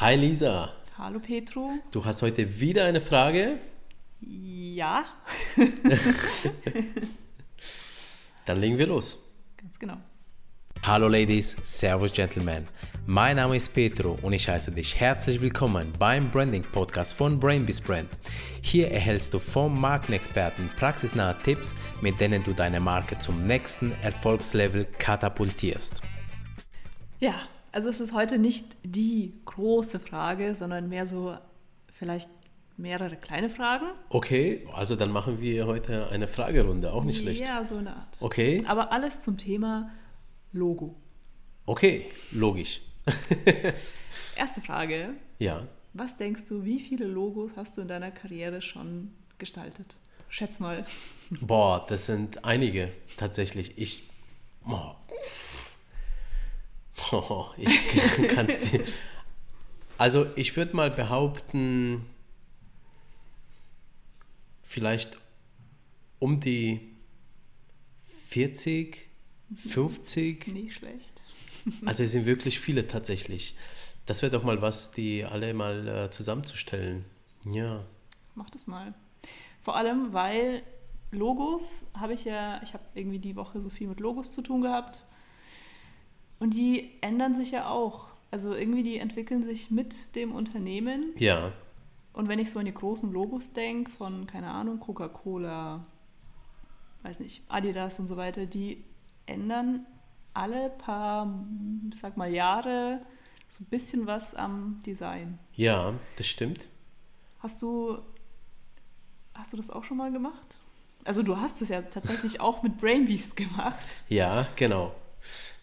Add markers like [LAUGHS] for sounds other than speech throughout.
Hi Lisa. Hallo Petro. Du hast heute wieder eine Frage? Ja. [LAUGHS] Dann legen wir los. Ganz genau. Hallo Ladies, Servus Gentlemen. Mein Name ist Petro und ich heiße dich herzlich willkommen beim Branding Podcast von Brainbees Brand. Hier erhältst du vom Markenexperten praxisnahe Tipps, mit denen du deine Marke zum nächsten Erfolgslevel katapultierst. Ja, also es ist heute nicht die große Frage, sondern mehr so vielleicht mehrere kleine Fragen. Okay, also dann machen wir heute eine Fragerunde, auch nicht schlecht. Ja, so eine Art. Okay. Aber alles zum Thema Logo. Okay, logisch. [LAUGHS] Erste Frage. Ja. Was denkst du, wie viele Logos hast du in deiner Karriere schon gestaltet? Schätz mal. Boah, das sind einige tatsächlich. Ich. Oh, oh, [LAUGHS] ich kann es dir. Also, ich würde mal behaupten, vielleicht um die 40, 50. Nicht schlecht. [LAUGHS] Also es sind wirklich viele tatsächlich. Das wäre doch mal was, die alle mal äh, zusammenzustellen. Ja. Mach das mal. Vor allem, weil Logos habe ich ja, ich habe irgendwie die Woche so viel mit Logos zu tun gehabt. Und die ändern sich ja auch. Also irgendwie die entwickeln sich mit dem Unternehmen. Ja. Und wenn ich so an die großen Logos denke, von, keine Ahnung, Coca-Cola, weiß nicht, Adidas und so weiter, die ändern alle paar, ich sag mal, Jahre so ein bisschen was am Design. Ja, das stimmt. Hast du, hast du das auch schon mal gemacht? Also du hast es ja tatsächlich auch mit Brainbeast gemacht. Ja, genau.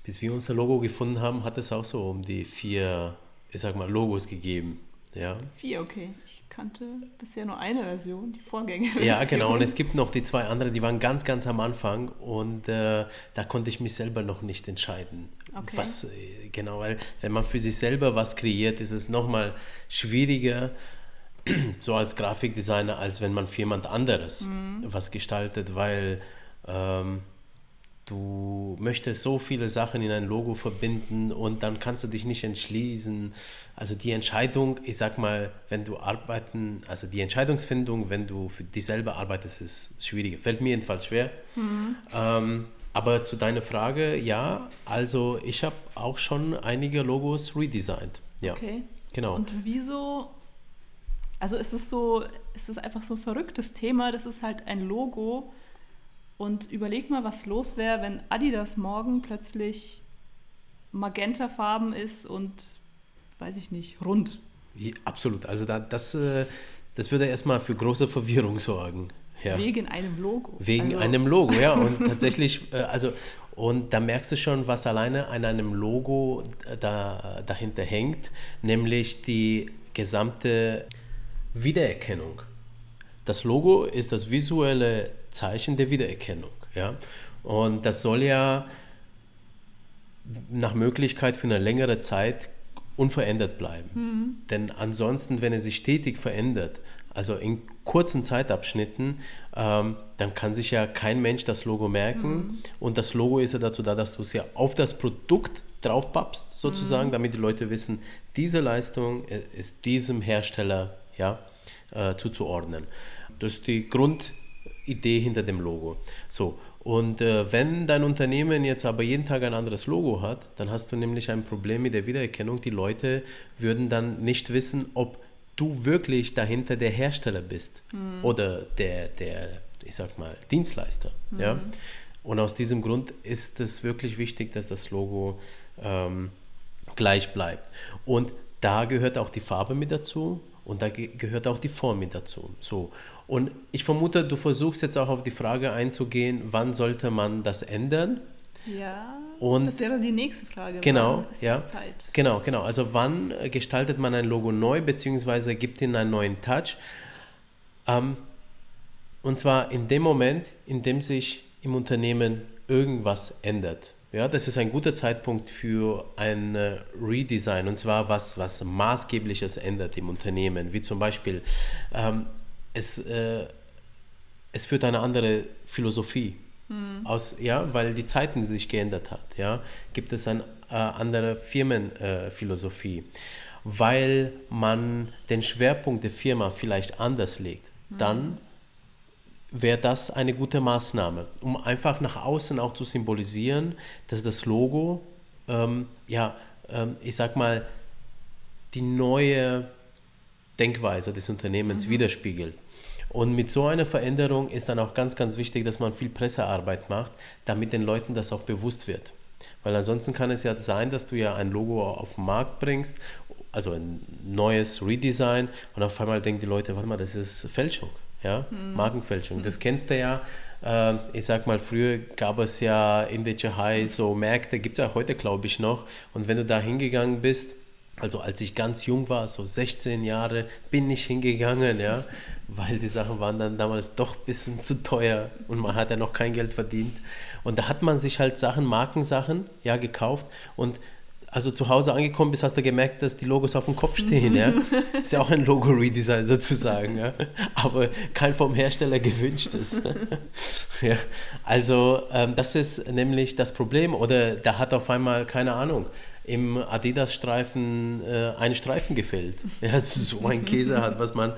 Bis wir unser Logo gefunden haben, hat es auch so um die vier, ich sag mal, Logos gegeben. Ja. Vier, okay. Ich kannte bisher nur eine Version, die Vorgängerversion. Ja, genau. Und es gibt noch die zwei anderen, die waren ganz, ganz am Anfang und äh, da konnte ich mich selber noch nicht entscheiden. Okay. Was äh, genau, weil wenn man für sich selber was kreiert, ist es nochmal schwieriger, [CLEARS THROAT] so als Grafikdesigner, als wenn man für jemand anderes Mhm. was gestaltet, weil ähm, du möchtest so viele Sachen in ein Logo verbinden und dann kannst du dich nicht entschließen. Also die Entscheidung, ich sag mal, wenn du arbeiten, also die Entscheidungsfindung, wenn du für dich selber arbeitest, ist schwieriger. Fällt mir jedenfalls schwer. Ähm, aber zu deiner Frage, ja, also ich habe auch schon einige Logos redesigned. Ja, Okay. genau. Und wieso? Also ist es so, ist es einfach so ein verrücktes Thema, das ist halt ein Logo. Und überleg mal, was los wäre, wenn Adidas morgen plötzlich magentafarben ist und weiß ich nicht, rund. Ja, absolut. Also da, das, äh, das würde erstmal für große Verwirrung sorgen. Ja. Wegen einem Logo. Wegen Also, einem Logo, ja. Und tatsächlich, [LAUGHS] äh, also, und da merkst du schon, was alleine an einem Logo da, dahinter hängt, nämlich die gesamte Wiedererkennung. Das Logo ist das visuelle Zeichen der Wiedererkennung, ja. Und das soll ja nach Möglichkeit für eine längere Zeit unverändert bleiben. Denn ansonsten, wenn er sich stetig verändert, also in kurzen Zeitabschnitten, ähm, dann kann sich ja kein Mensch das Logo merken. Und das Logo ist ja dazu da, dass du es ja auf das Produkt draufpappst, sozusagen, damit die Leute wissen, diese Leistung äh, ist diesem Hersteller ja, äh, zuzuordnen. Das ist die Grundidee hinter dem Logo. So, und äh, wenn dein Unternehmen jetzt aber jeden Tag ein anderes Logo hat, dann hast du nämlich ein Problem mit der Wiedererkennung. Die Leute würden dann nicht wissen, ob du wirklich dahinter der Hersteller bist oder der, der, ich sag mal, Dienstleister. Ja? Und aus diesem Grund ist es wirklich wichtig, dass das Logo ähm, gleich bleibt. Und da gehört auch die Farbe mit dazu und da ge gehört auch die Form mit dazu. So. Und ich vermute, du versuchst jetzt auch auf die Frage einzugehen, wann sollte man das ändern? Ja, Und- das wäre die nächste Frage. Genau, ja. Genau, genau. Also wann gestaltet man ein Logo neu, beziehungsweise gibt ihm einen neuen Touch? Ähm, und zwar in dem Moment, in dem sich im Unternehmen irgendwas ändert. Ja, das ist ein guter Zeitpunkt für ein äh, Redesign und zwar was, was Maßgebliches ändert im Unternehmen, wie zum Beispiel ähm, es, äh, es führt eine andere Philosophie aus, ja, weil die Zeiten sich geändert hat, ja, gibt es eine äh, andere Firmenphilosophie. weil man den Schwerpunkt der Firma vielleicht anders legt, Mhm. dann wäre das eine gute Maßnahme, um einfach nach außen auch zu symbolisieren, dass das Logo, ähm, ja, ähm, ich sag mal, die neue Denkweise des Unternehmens widerspiegelt. Und mit so einer Veränderung ist dann auch ganz, ganz wichtig, dass man viel Pressearbeit macht, damit den Leuten das auch bewusst wird. Weil ansonsten kann es ja sein, dass du ja ein Logo auf den Markt bringst, also ein neues Redesign und auf einmal denken die Leute, warte mal, das ist Fälschung, ja, Markenfälschung. Das kennst du ja. Äh, ich sag mal, früher gab es ja in der Tschechei so Märkte, gibt es ja heute, glaube ich, noch. Und wenn du da hingegangen bist, also als ich ganz jung war, so 16 Jahre, bin ich hingegangen, ja, [LAUGHS] weil die Sachen waren dann damals doch ein bisschen zu teuer und man hat ja noch kein Geld verdient. Und da hat man sich halt Sachen, Markensachen, ja, gekauft und also zu Hause angekommen bist, hast du gemerkt, dass die Logos auf dem Kopf stehen, ja. Ist ja auch ein Logo-Redesign sozusagen, ja. Aber kein vom Hersteller gewünschtes. [LAUGHS] ja. Also ähm, das ist nämlich das Problem. Oder da hat auf einmal, keine Ahnung, im Adidas-Streifen äh, ein Streifen gefehlt. Ja, so ein Käse hat, was man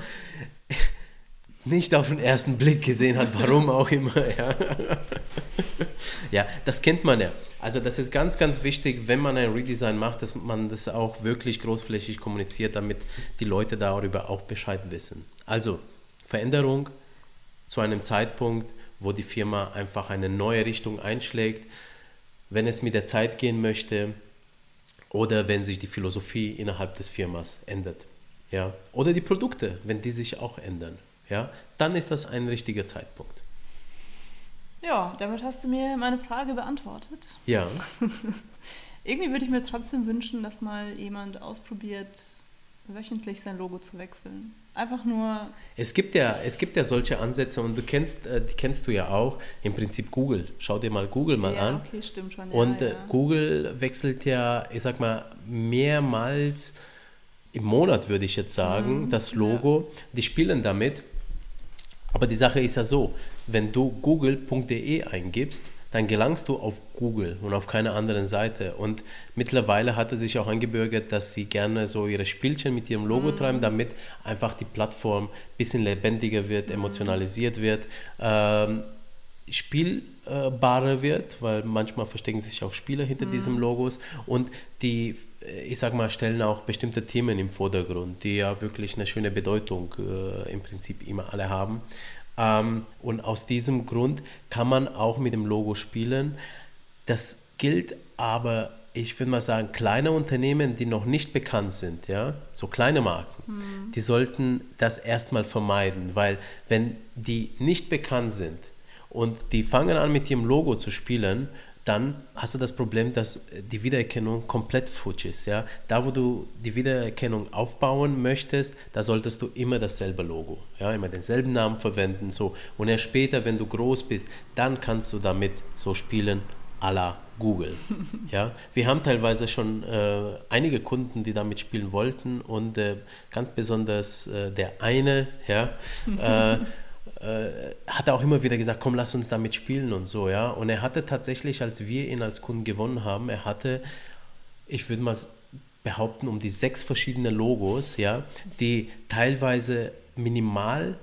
nicht auf den ersten Blick gesehen hat, warum auch immer. Ja. Ja, das kennt man ja. Also das ist ganz, ganz wichtig, wenn man ein Redesign macht, dass man das auch wirklich großflächig kommuniziert, damit die Leute darüber auch Bescheid wissen. Also Veränderung zu einem Zeitpunkt, wo die Firma einfach eine neue Richtung einschlägt, wenn es mit der Zeit gehen möchte oder wenn sich die Philosophie innerhalb des Firmas ändert. Ja? Oder die Produkte, wenn die sich auch ändern. Ja? Dann ist das ein richtiger Zeitpunkt. Ja, damit hast du mir meine Frage beantwortet. Ja, [LAUGHS] Irgendwie würde ich mir trotzdem wünschen, dass mal jemand ausprobiert, wöchentlich sein Logo zu wechseln. Einfach nur, es gibt ja, es gibt ja solche Ansätze und du kennst, äh, die kennst du ja auch, im Prinzip Google. Schau dir mal Google mal ja, an. okay, stimmt schon. Ja, Und äh, ja. Google wechselt ja, ich sag mal, mehrmals im Monat, würde ich jetzt sagen, Mhm, das Logo. Die spielen damit. Aber die Sache ist ja so, wenn du google.de eingibst, dann gelangst du auf Google und auf keine anderen Seite. Und mittlerweile hat es sich auch eingebürgert, dass sie gerne so ihre Spielchen mit ihrem Logo treiben, damit einfach die Plattform ein bisschen lebendiger wird, emotionalisiert wird. Ähm, spielbarer wird, weil manchmal verstecken sich auch Spieler hinter diesen Logos und die, äh, ich sag mal, stellen auch bestimmte Themen im Vordergrund, die ja wirklich eine schöne Bedeutung äh, im Prinzip immer alle haben. Ähm, und aus diesem Grund kann man auch mit dem Logo spielen. Das gilt aber, ich würde mal sagen, kleine Unternehmen, die noch nicht bekannt sind, ja, so kleine Marken, die sollten das erstmal vermeiden, weil wenn die nicht bekannt sind und die fangen an mit ihrem Logo zu spielen, dann hast du das Problem, dass die Wiedererkennung komplett futsch ist. Ja? Da, wo du die Wiedererkennung aufbauen möchtest, da solltest du immer dasselbe Logo, ja? immer denselben Namen verwenden. So. Und erst später, wenn du groß bist, dann kannst du damit so spielen à la Google. ja? Wir haben teilweise schon äh, einige Kunden, die damit spielen wollten und äh, ganz besonders äh, der eine, ja, äh, hat er auch immer wieder gesagt, komm, lass uns damit spielen und so, ja. Und er hatte tatsächlich, als wir ihn als Kunden gewonnen haben, er hatte, ich würde mal behaupten, um die sechs verschiedene Logos, ja, die teilweise minimal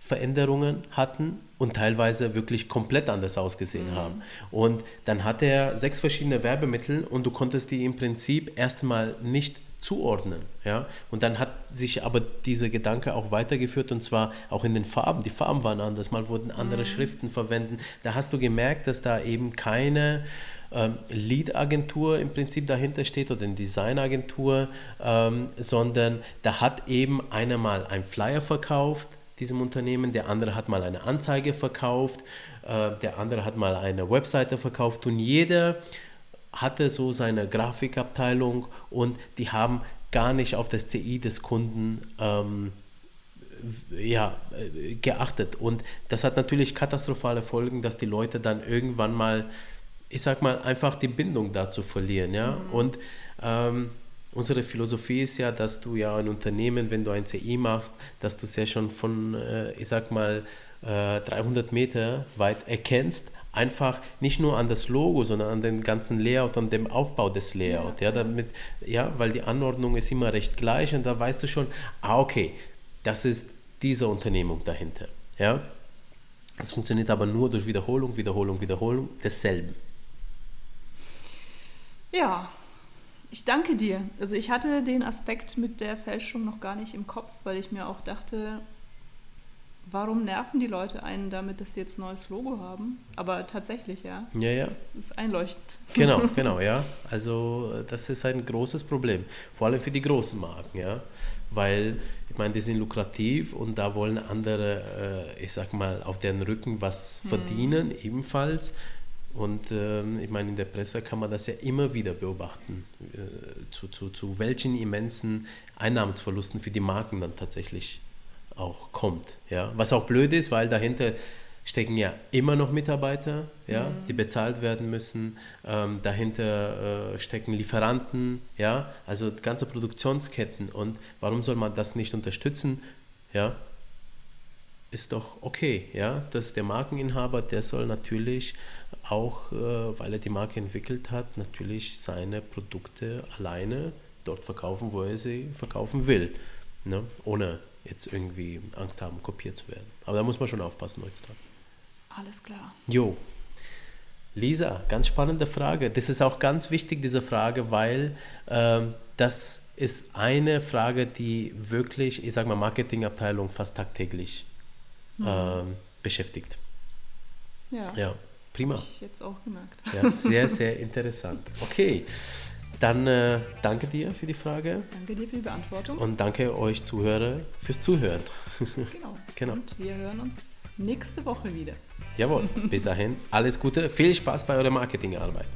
Veränderungen hatten und teilweise wirklich komplett anders ausgesehen haben. Und dann hatte er sechs verschiedene Werbemittel und du konntest die im Prinzip erstmal nicht zuordnen. Ja? Und dann hat sich aber dieser Gedanke auch weitergeführt und zwar auch in den Farben. Die Farben waren anders, mal wurden andere Schriften verwendet. Da hast du gemerkt, dass da eben keine ähm, Lead-Agentur im Prinzip dahinter steht oder eine Designagentur, ähm, sondern da hat eben einer mal einen Flyer verkauft, diesem Unternehmen, der andere hat mal eine Anzeige verkauft, äh, der andere hat mal eine Webseite verkauft und jeder hatte so seine Grafikabteilung und die haben gar nicht auf das CI des Kunden ähm, ja, äh, geachtet. Und das hat natürlich katastrophale Folgen, dass die Leute dann irgendwann mal, ich sag mal, einfach die Bindung dazu verlieren. Ja? Und ähm, unsere Philosophie ist ja, dass du ja ein Unternehmen, wenn du ein CI machst, dass du es ja schon von, äh, ich sag mal, äh, 300 Meter weit erkennst, einfach nicht nur an das Logo, sondern an den ganzen Layout, an dem Aufbau des Layout. Ja, ja damit, ja, weil die Anordnung ist immer recht gleich und da weißt du schon, ah, okay, das ist diese Unternehmung dahinter. Ja, das funktioniert aber nur durch Wiederholung, Wiederholung, Wiederholung desselben. Ja, ich danke dir. Also ich hatte den Aspekt mit der Fälschung noch gar nicht im Kopf, weil ich mir auch dachte, warum nerven die Leute einen damit, dass sie jetzt ein neues Logo haben? Aber tatsächlich, ja. Ja, ja. Das ist einleuchtend. Genau, [LAUGHS] genau, ja. Also das ist ein großes Problem. Vor allem für die großen Marken, ja. Weil, ich meine, die sind lukrativ und da wollen andere, äh, ich sag mal, auf deren Rücken was hm. verdienen, ebenfalls. Und ähm, ich meine, in der Presse kann man das ja immer wieder beobachten, äh, zu, zu, zu welchen immensen Einnahmensverlusten für die Marken dann tatsächlich auch kommt. Ja? Was auch blöd ist, weil dahinter stecken ja immer noch Mitarbeiter, ja, mhm. die bezahlt werden müssen. Ähm, dahinter äh, stecken Lieferanten, ja, also ganze Produktionsketten. Und warum soll man das nicht unterstützen? Ja, ist doch okay, ja, dass der Markeninhaber, der soll natürlich auch, äh, weil er die Marke entwickelt hat, natürlich seine Produkte alleine dort verkaufen, wo er sie verkaufen will, ne? ohne jetzt irgendwie Angst haben, kopiert zu werden. Aber da muss man schon aufpassen heutzutage. Alles klar. Jo. Lisa, ganz spannende Frage. Das ist auch ganz wichtig, diese Frage, weil ähm, das ist eine Frage, die wirklich, ich sage mal, Marketingabteilung fast tagtäglich mhm. ähm, beschäftigt. Ja. Ja, prima. Hab ich jetzt auch gemerkt. Ja, sehr, [LAUGHS] sehr interessant. Okay. Dann äh, danke dir für die Frage. Danke dir für die Beantwortung. Und danke euch Zuhörer fürs Zuhören. Genau. [LAUGHS] genau. Und wir hören uns nächste Woche wieder. Jawohl. Bis dahin, alles Gute. Viel Spaß bei eurer Marketingarbeit.